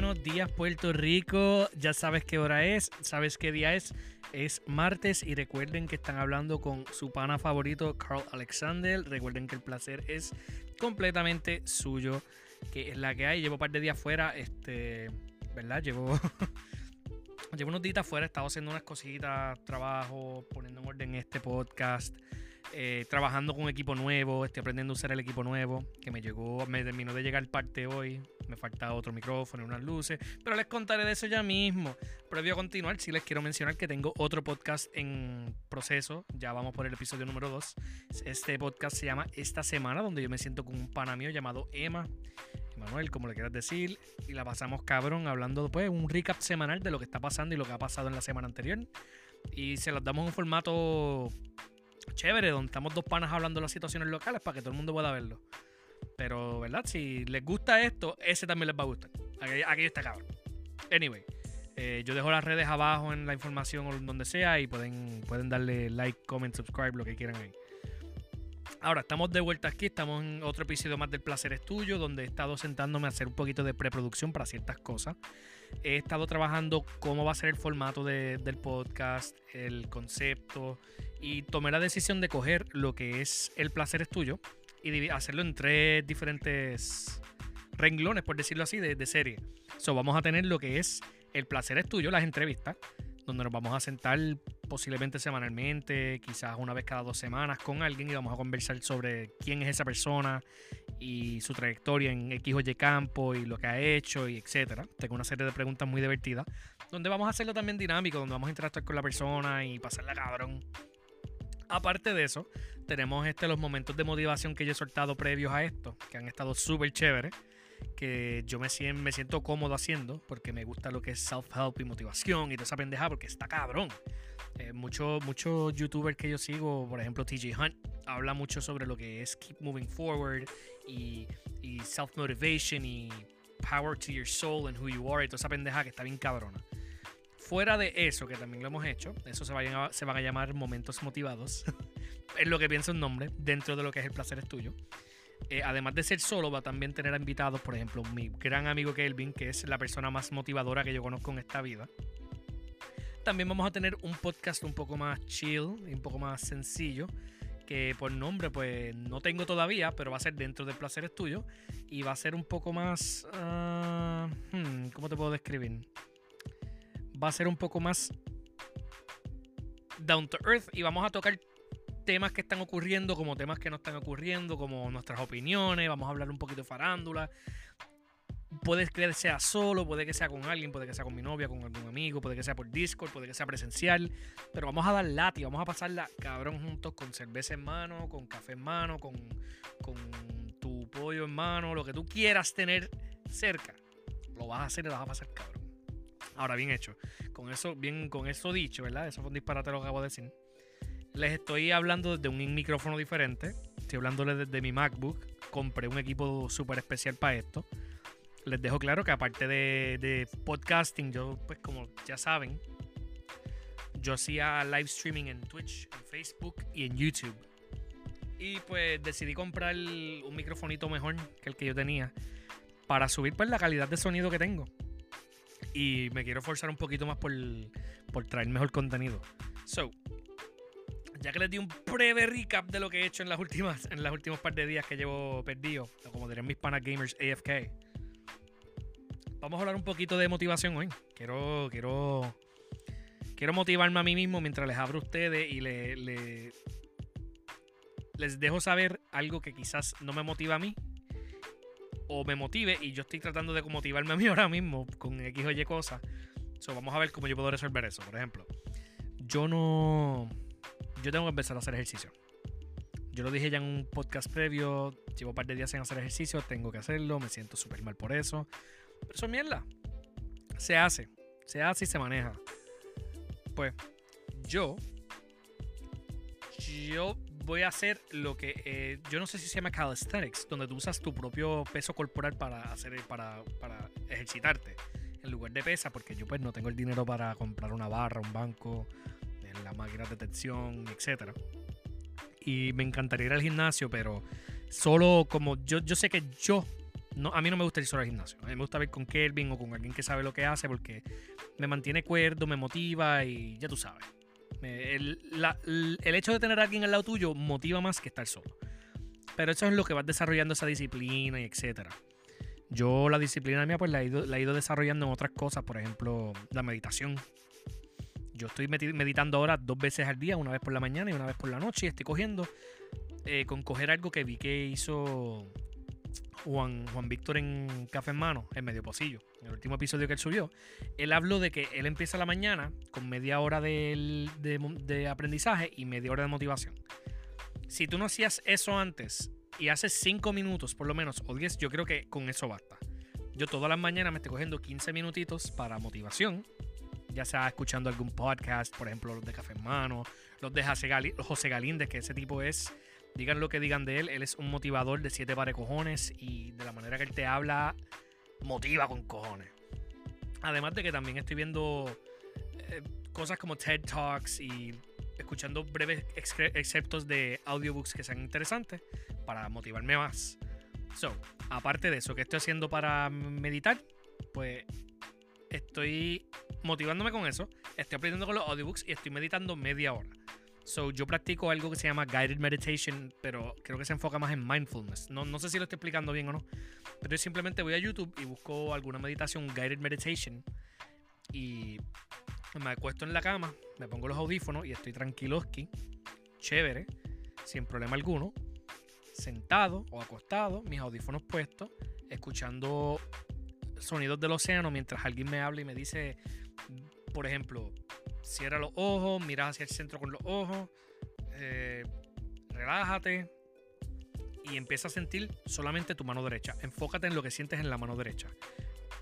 Buenos días, Puerto Rico. Ya sabes qué hora es, sabes qué día es. Es martes y recuerden que están hablando con su pana favorito, Carl Alexander. Recuerden que el placer es completamente suyo, que es la que hay. Llevo un par de días fuera, este, ¿verdad? Llevo, llevo unos días fuera, he estado haciendo unas cositas, trabajo, poniendo en orden este podcast. Eh, trabajando con un equipo nuevo, estoy aprendiendo a usar el equipo nuevo, que me llegó, me terminó de llegar parte hoy, me falta otro micrófono y unas luces, pero les contaré de eso ya mismo. Previo a continuar, sí les quiero mencionar que tengo otro podcast en proceso, ya vamos por el episodio número 2. Este podcast se llama Esta Semana, donde yo me siento con un pana mío llamado Emma, Manuel, como le quieras decir, y la pasamos cabrón hablando después, un recap semanal de lo que está pasando y lo que ha pasado en la semana anterior. Y se los damos en un formato chévere, donde estamos dos panas hablando de las situaciones locales para que todo el mundo pueda verlo. Pero, ¿verdad? Si les gusta esto, ese también les va a gustar. Aquí, está cabrón. Anyway, eh, yo dejo las redes abajo en la información o donde sea y pueden, pueden darle like, comment, subscribe, lo que quieran ahí. Ahora, estamos de vuelta aquí, estamos en otro episodio más del Placer es Tuyo, donde he estado sentándome a hacer un poquito de preproducción para ciertas cosas. He estado trabajando cómo va a ser el formato del podcast, el concepto, y tomé la decisión de coger lo que es El Placer es Tuyo y hacerlo en tres diferentes renglones, por decirlo así, de, serie. So, vamos a tener lo que es El Placer es Tuyo, las entrevistas, donde nos vamos a sentar posiblemente semanalmente, quizás una vez cada dos semanas con alguien y vamos a conversar sobre quién es esa persona y su trayectoria en X o Y campo y lo que ha hecho y etcétera. Tengo una serie de preguntas muy divertidas, donde vamos a hacerlo también dinámico, donde vamos a interactuar con la persona y pasarla cabrón. Aparte de eso, tenemos este, los momentos de motivación que yo he soltado previos a esto, que han estado súper chéveres, que yo me, me siento cómodo haciendo, porque me gusta lo que es self-help y motivación y toda esa pendeja, porque está cabrón. Eh, muchos mucho youtubers que yo sigo, por ejemplo TJ Hunt, habla mucho sobre lo que es keep moving forward y, y self-motivation y power to your soul and who you are y toda esa pendeja que está bien cabrona. Fuera de eso, que también lo hemos hecho, eso se, a, se van a llamar momentos motivados. es lo que piensa un nombre dentro de lo que es el placer es tuyo. Eh, además de ser solo, va a también tener invitados, por ejemplo, mi gran amigo Kelvin, que es la persona más motivadora que yo conozco en esta vida. También vamos a tener un podcast un poco más chill y un poco más sencillo, que por nombre pues no tengo todavía, pero va a ser dentro del placer es tuyo y va a ser un poco más... Ah, hmm, ¿Cómo te puedo describir? va a ser un poco más down to earth y vamos a tocar temas que están ocurriendo como temas que no están ocurriendo, como nuestras opiniones, vamos a hablar un poquito de farándula. Puede que sea solo, puede que sea con alguien, puede que sea con mi novia, con algún amigo, puede que sea por Discord, puede que sea presencial, pero vamos a dar lati, vamos a pasarla cabrón juntos con cerveza en mano, con café en mano, con, con tu pollo en mano, lo que tú quieras tener cerca. Lo vas a hacer y lo vas a pasar cabrón. Ahora, bien hecho. Con eso, bien, con eso dicho, ¿verdad? Eso fue un disparate lo que acabo de decir. Les estoy hablando desde un micrófono diferente. Estoy hablándoles desde mi MacBook. Compré un equipo súper especial para esto. Les dejo claro que aparte de, podcasting, yo, pues como ya saben, yo hacía live streaming en Twitch, en Facebook y en YouTube. Y pues decidí comprar un microfonito mejor que el que yo tenía para subir pues la calidad de sonido que tengo y me quiero forzar un poquito más por, traer mejor contenido. So, ya que les di un breve recap de lo que he hecho en las últimas, en las últimos par de días que llevo perdido, como dirían mis panas gamers AFK, vamos a hablar un poquito de motivación hoy. Quiero, quiero, quiero motivarme a mí mismo mientras les abro a ustedes y les dejo saber algo que quizás no me motiva a mí, o me motive y yo estoy tratando de motivarme a mí ahora mismo con X o Y cosas. So, vamos a ver cómo yo puedo resolver eso. Por ejemplo, yo no. Yo tengo que empezar a hacer ejercicio. Yo lo dije ya en un podcast previo. Llevo un par de días sin hacer ejercicio. Tengo que hacerlo. Me siento súper mal por eso. Pero eso es mierda. Se hace. Se hace y se maneja. Pues yo. Yo voy a hacer lo que eh, yo no sé si se llama calisthenics, donde tú usas tu propio peso corporal para hacer para, para ejercitarte en lugar de pesa, porque yo pues no tengo el dinero para comprar una barra, un banco, la máquina de tensión, etcétera. Y me encantaría ir al gimnasio, pero solo como yo, yo sé que yo No, a mí no me gusta ir solo al gimnasio. A mí me gusta ver con Kelvin o con alguien que sabe lo que hace porque me mantiene cuerdo, me motiva y ya tú sabes. El, hecho de tener a alguien al lado tuyo motiva más que estar solo. Pero eso es lo que vas desarrollando esa disciplina y etcétera. Yo la disciplina mía pues la he, ido, desarrollando en otras cosas, por ejemplo, la meditación. Yo estoy meditando ahora dos veces al día, una vez por la mañana y una vez por la noche, y estoy cogiendo eh, con coger algo que vi que hizo Juan, Juan Víctor en Café en Mano, en Medio Pocillo, en el último episodio que él subió. Él habló de que él empieza la mañana con media hora de, de aprendizaje y media hora de motivación. Si tú no hacías eso antes y hace 5 minutos por lo menos, o 10, yo creo que con eso basta. Yo todas las mañanas me estoy cogiendo 15 minutitos para motivación, ya sea escuchando algún podcast, por ejemplo los de Café en Mano, los de José, Galíndez, que ese tipo es, digan lo que digan de él, él es un motivador de siete pares cojones y de la manera que él te habla, motiva con cojones. Además de que también estoy viendo eh, cosas como TED Talks y escuchando breves exceptos de audiobooks que sean interesantes para motivarme más. So, aparte de eso, ¿qué estoy haciendo para meditar? Pues estoy motivándome con eso, estoy aprendiendo con los audiobooks y estoy meditando media hora. So, yo practico algo que se llama guided meditation, pero creo que se enfoca más en mindfulness. No, no sé si lo estoy explicando bien o no, pero yo simplemente voy a YouTube y busco alguna meditación, guided meditation, y me acuesto en la cama, me pongo los audífonos y estoy tranquiloski, chévere, sin problema alguno, sentado o acostado, mis audífonos puestos, escuchando sonidos del océano mientras alguien me habla y me dice, por ejemplo, cierra los ojos, mira hacia el centro con los ojos, eh, relájate y empieza a sentir solamente tu mano derecha. Enfócate en lo que sientes en la mano derecha.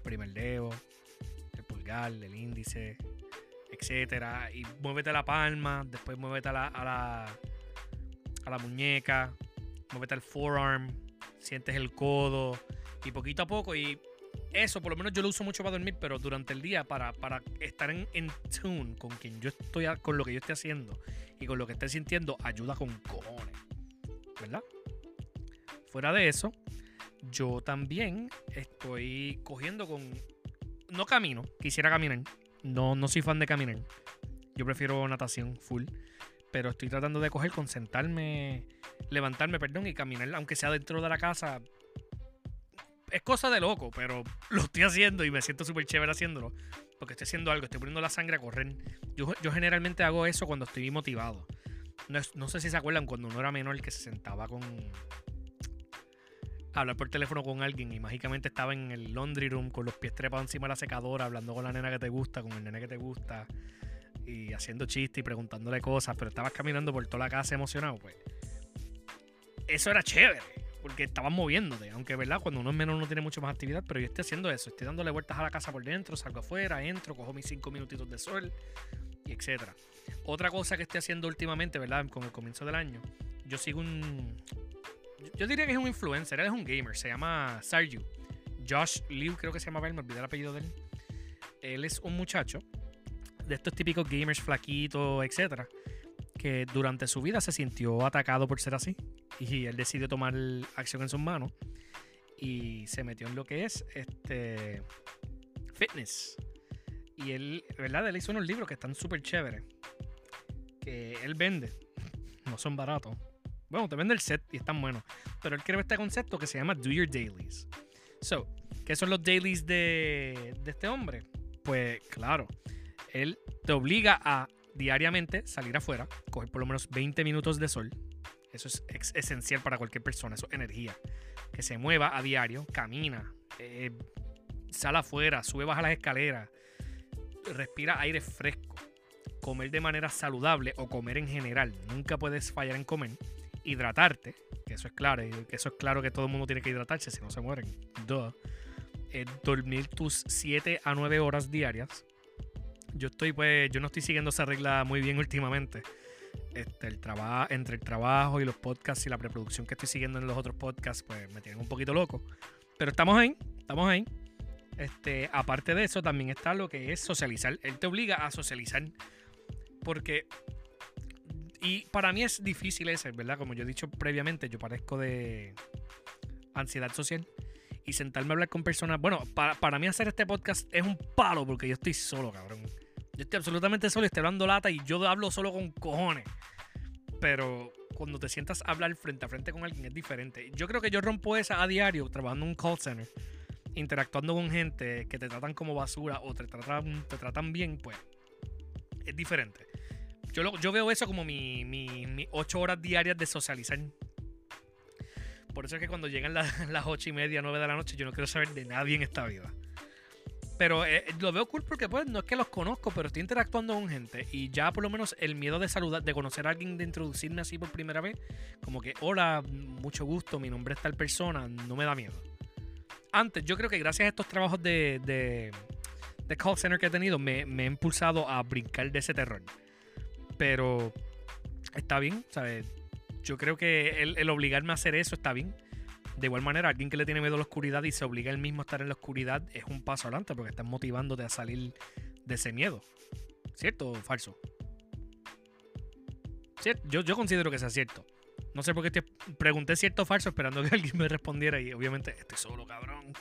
Primer dedo, el pulgar, el índice, etcétera. Y muévete la palma, después muévete a la, a la, a la muñeca, muévete al forearm, sientes el codo y poquito a poco. Y eso, por lo menos yo lo uso mucho para dormir, pero durante el día para, para estar en, tune con quien yo estoy, con lo que yo estoy haciendo y con lo que estoy sintiendo, ayuda con cojones. ¿Verdad? Fuera de eso, yo también estoy cogiendo con. No camino, quisiera caminar, no, no soy fan de caminar. Yo prefiero natación full. Pero estoy tratando de coger con sentarme, levantarme, perdón, y caminar, aunque sea dentro de la casa. Es cosa de loco, pero lo estoy haciendo y me siento súper chévere haciéndolo. Porque estoy haciendo algo, estoy poniendo la sangre a correr. Yo, yo generalmente hago eso cuando estoy motivado. No, no sé si se acuerdan cuando uno era menor que se sentaba con, hablar por teléfono con alguien y mágicamente estaba en el laundry room con los pies trepados encima de la secadora, hablando con la nena que te gusta, con el nene que te gusta, y haciendo chistes y preguntándole cosas, pero estabas caminando por toda la casa emocionado, pues. Eso era chévere, porque estabas moviéndote, aunque verdad, cuando uno es menor no tiene mucho más actividad, pero yo estoy haciendo eso, estoy dándole vueltas a la casa por dentro, salgo afuera, entro, cojo mis cinco minutitos de sol, y etcétera. Otra cosa que estoy haciendo últimamente, ¿verdad? Con el comienzo del año, yo sigo un, yo diría que es un influencer, él es un gamer, se llama Sarju. Josh Liu, creo que se llama me olvidé el apellido de él. Él es un muchacho de estos típicos gamers flaquitos, etcétera, que durante su vida se sintió atacado por ser así. Y él decidió tomar acción en sus manos y se metió en lo que es este fitness. Y él, ¿verdad? Él hizo unos libros que están súper chéveres. Que él vende. No son baratos. Bueno, te vende el set y están buenos. Pero él creó este concepto que se llama Do Your Dailies. So, ¿qué son los dailies de, este hombre? Pues claro, él te obliga a diariamente salir afuera, coger por lo menos 20 minutos de sol. Eso es esencial para cualquier persona, eso es energía. Que se mueva a diario, camina, eh, sale afuera, sube, baja las escaleras, respira aire fresco, comer de manera saludable o comer en general. Nunca puedes fallar en comer hidratarte, que eso es claro, eso es claro que todo el mundo tiene que hidratarse, si no se mueren. Eh, dormir tus 7 a 9 horas diarias. Yo estoy, pues, yo no estoy siguiendo esa regla muy bien últimamente. Este, el trabajo, entre el trabajo y los podcasts y la preproducción que estoy siguiendo en los otros podcasts, pues me tienen un poquito loco. Pero estamos ahí, estamos ahí. Este, aparte de eso, también está lo que es socializar. Él te obliga a socializar. Porque y para mí es difícil ese, ¿verdad? Como yo he dicho previamente, yo parezco de ansiedad social. y sentarme a hablar con personas. Bueno, para, para mí hacer este podcast es un palo porque yo estoy solo, cabrón. Yo estoy absolutamente solo y estoy hablando lata y yo hablo solo con cojones. Pero cuando te sientas hablar frente a frente con alguien es diferente. Yo creo que yo rompo esa a diario trabajando en un call center, interactuando con gente que te tratan como basura o te tratan, te tratan bien, pues es diferente. Yo, yo veo eso como mis mi, ocho horas diarias de socializar. Por eso es que cuando llegan las, las ocho y media, nueve de la noche, yo no quiero saber de nadie en esta vida. Pero eh, lo veo cool porque pues no es que los conozco, pero estoy interactuando con gente y ya por lo menos el miedo de saludar, de conocer a alguien, de introducirme así por primera vez, como que hola, mucho gusto, mi nombre es tal persona, no me da miedo. Antes, yo creo que gracias a estos trabajos de, de, call center que he tenido, me, me he impulsado a brincar de ese terror. Pero está bien, ¿sabes? Yo creo que el, el obligarme a hacer eso está bien de igual manera, alguien que le tiene miedo a la oscuridad y se obliga él mismo a estar en la oscuridad es un paso adelante porque estás motivándote a salir de ese miedo. ¿Cierto o falso? Yo, yo considero que sea cierto. No sé por qué pregunté cierto o falso esperando que alguien me respondiera y obviamente estoy solo, cabrón.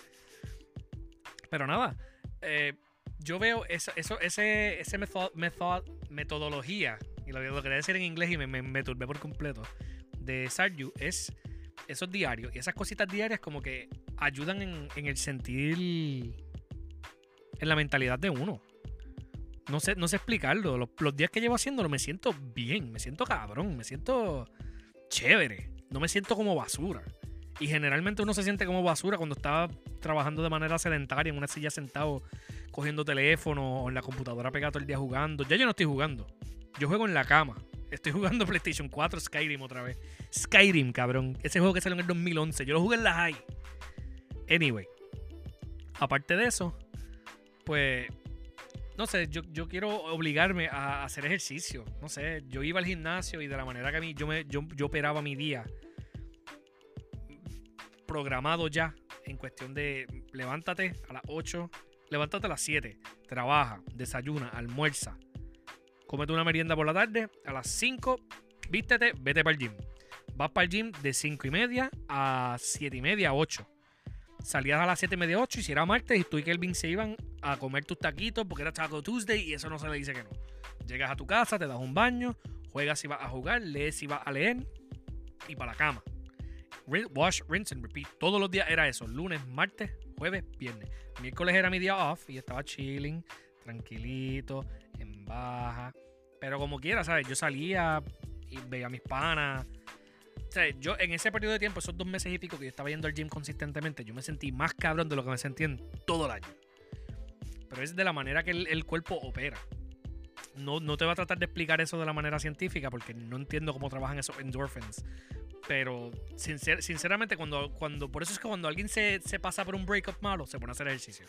Pero nada, eh, yo veo esa, ese, ese metodología, y lo, lo, quería decir en inglés y me, me, me turbé por completo, de Sarju es esos diarios y esas cositas diarias como que ayudan en, el sentir, en la mentalidad de uno. No sé, no sé explicarlo. Los, días que llevo haciéndolo me siento bien, me siento cabrón, me siento chévere. No me siento como basura. Y generalmente uno se siente como basura cuando está trabajando de manera sedentaria en una silla sentado, cogiendo teléfono o en la computadora pegado todo el día jugando. Ya yo no estoy jugando. Yo juego en la cama. Estoy jugando PlayStation 4 Skyrim otra vez. Skyrim, cabrón. Ese juego que salió en el 2011. Yo lo jugué en la high. Anyway. Aparte de eso, pues. No sé, yo, quiero obligarme a hacer ejercicio. No sé, yo iba al gimnasio y de la manera que a mí yo, me, yo, yo operaba mi día programado ya en cuestión de levántate a las 8, levántate a las 7, trabaja, desayuna, almuerza, Cómete una merienda por la tarde. A las 5, vístete, vete para el gym. Vas para el gym de 5 y media a 7 y media, 8. Salías a las 7 y media, 8 y si era martes y tú y Kelvin se iban a comer tus taquitos porque era Taco Tuesday y eso no se le dice que no. Llegas a tu casa, te das un baño, juegas si vas a jugar, lees si vas a leer y para la cama. Wash, rinse and repeat. Todos los días era eso. Lunes, martes, jueves, viernes. Miércoles era mi día off y estaba chilling, tranquilito, en baja. Pero como quiera, ¿sabes? Yo salía y veía a mis panas. O sea, yo en ese periodo de tiempo, esos dos meses y pico que yo estaba yendo al gym consistentemente, yo me sentí más cabrón de lo que me sentí en todo el año. Pero es de la manera que el, cuerpo opera. No, no, te va a tratar de explicar eso de la manera científica porque no entiendo cómo trabajan esos endorphins. Pero sinceramente, cuando, cuando. Por eso es que cuando alguien se, se pasa por un breakup malo, se pone a hacer ejercicio.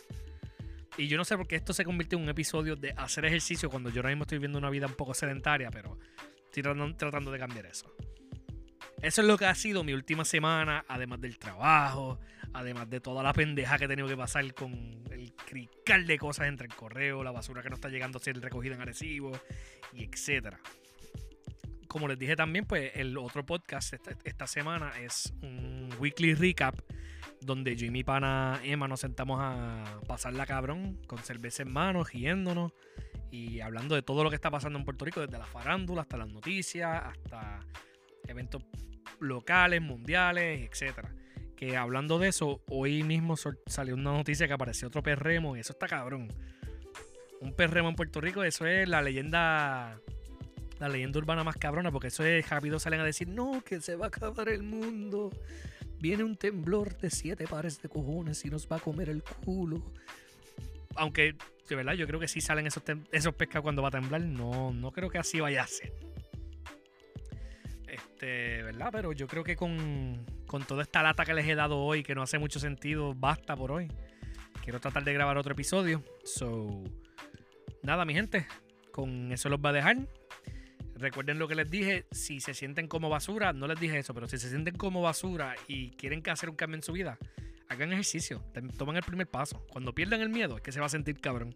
Y yo no sé por qué esto se convirtió en un episodio de hacer ejercicio cuando yo ahora mismo estoy viviendo una vida un poco sedentaria, pero estoy tratando, de cambiar eso. Eso es lo que ha sido mi última semana, además del trabajo, además de toda la pendeja que he tenido que pasar con el crical de cosas entre el correo, la basura que no está llegando a ser recogida en Arecibo, y etcétera. Como les dije también, pues el otro podcast esta semana es un weekly recap donde yo y mi pana Emma nos sentamos a pasar la cabrón con cerveza en mano, riéndonos y hablando de todo lo que está pasando en Puerto Rico, desde la farándula hasta las noticias, hasta eventos locales, mundiales, etcétera. Que hablando de eso, hoy mismo salió una noticia que apareció otro perremo y eso está cabrón. Un perremo en Puerto Rico, eso es la leyenda la leyenda urbana más cabrona, porque eso es rápido salen a decir, no, que se va a acabar el mundo viene un temblor de siete pares de cojones y nos va a comer el culo. Aunque, de verdad, yo creo que sí salen esos, esos pescados cuando va a temblar. No, no creo que así vaya a ser. Este, ¿verdad? Pero yo creo que con, con toda esta lata que les he dado hoy, que no hace mucho sentido, basta por hoy. Quiero tratar de grabar otro episodio. So, nada, mi gente. Con eso los va a dejar. Recuerden lo que les dije, si se sienten como basura, no les dije eso, pero si se sienten como basura y quieren que hacer un cambio en su vida, hagan ejercicio, tomen el primer paso. Cuando pierdan el miedo, es que se va a sentir cabrón.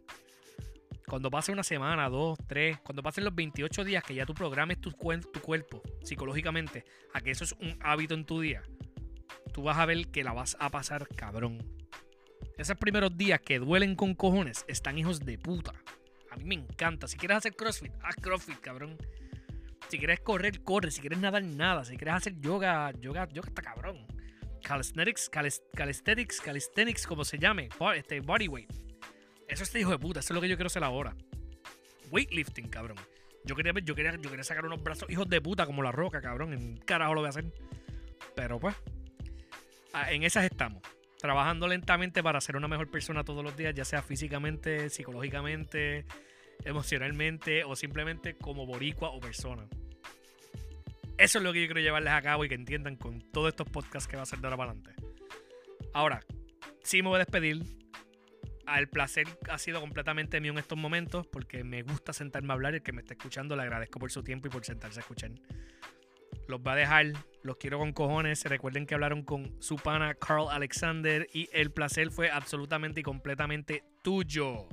Cuando pase una semana, dos, tres, cuando pasen los 28 días que ya tú programes tu, tu cuerpo psicológicamente a que eso es un hábito en tu día, tú vas a ver que la vas a pasar cabrón. Esos primeros días que duelen con cojones están hijos de puta. A mí me encanta. Si quieres hacer CrossFit, haz CrossFit, cabrón. Si quieres correr, corre. Si quieres nadar, nada. Si quieres hacer yoga, yoga, yoga está cabrón. Calisthenics, calisthenics, calisthenics, como se llame. Este, bodyweight. Eso es hijo de puta. Eso es lo que yo quiero hacer ahora. Weightlifting, cabrón. Yo quería, yo quería, yo quería sacar unos brazos hijos de puta como la roca, cabrón. En carajo lo voy a hacer. Pero pues, ah, en esas estamos trabajando lentamente para ser una mejor persona todos los días, ya sea físicamente, psicológicamente, emocionalmente o simplemente como boricua o persona. Eso es lo que yo quiero llevarles a cabo y que entiendan con todos estos podcasts que va a hacer de ahora para adelante. Ahora, sí me voy a despedir. El placer ha sido completamente mío en estos momentos porque me gusta sentarme a hablar y el que me está escuchando le agradezco por su tiempo y por sentarse a escuchar. Los va a dejar, los quiero con cojones. Recuerden que hablaron con su pana Carl Alexander y el placer fue absolutamente y completamente tuyo.